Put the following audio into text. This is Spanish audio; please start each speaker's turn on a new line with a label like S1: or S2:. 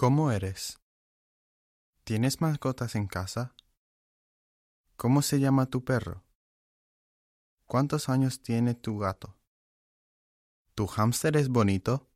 S1: ¿Cómo eres? ¿Tienes mascotas en casa? ¿Cómo se llama tu perro? ¿Cuántos años tiene tu gato? ¿Tu hámster es bonito?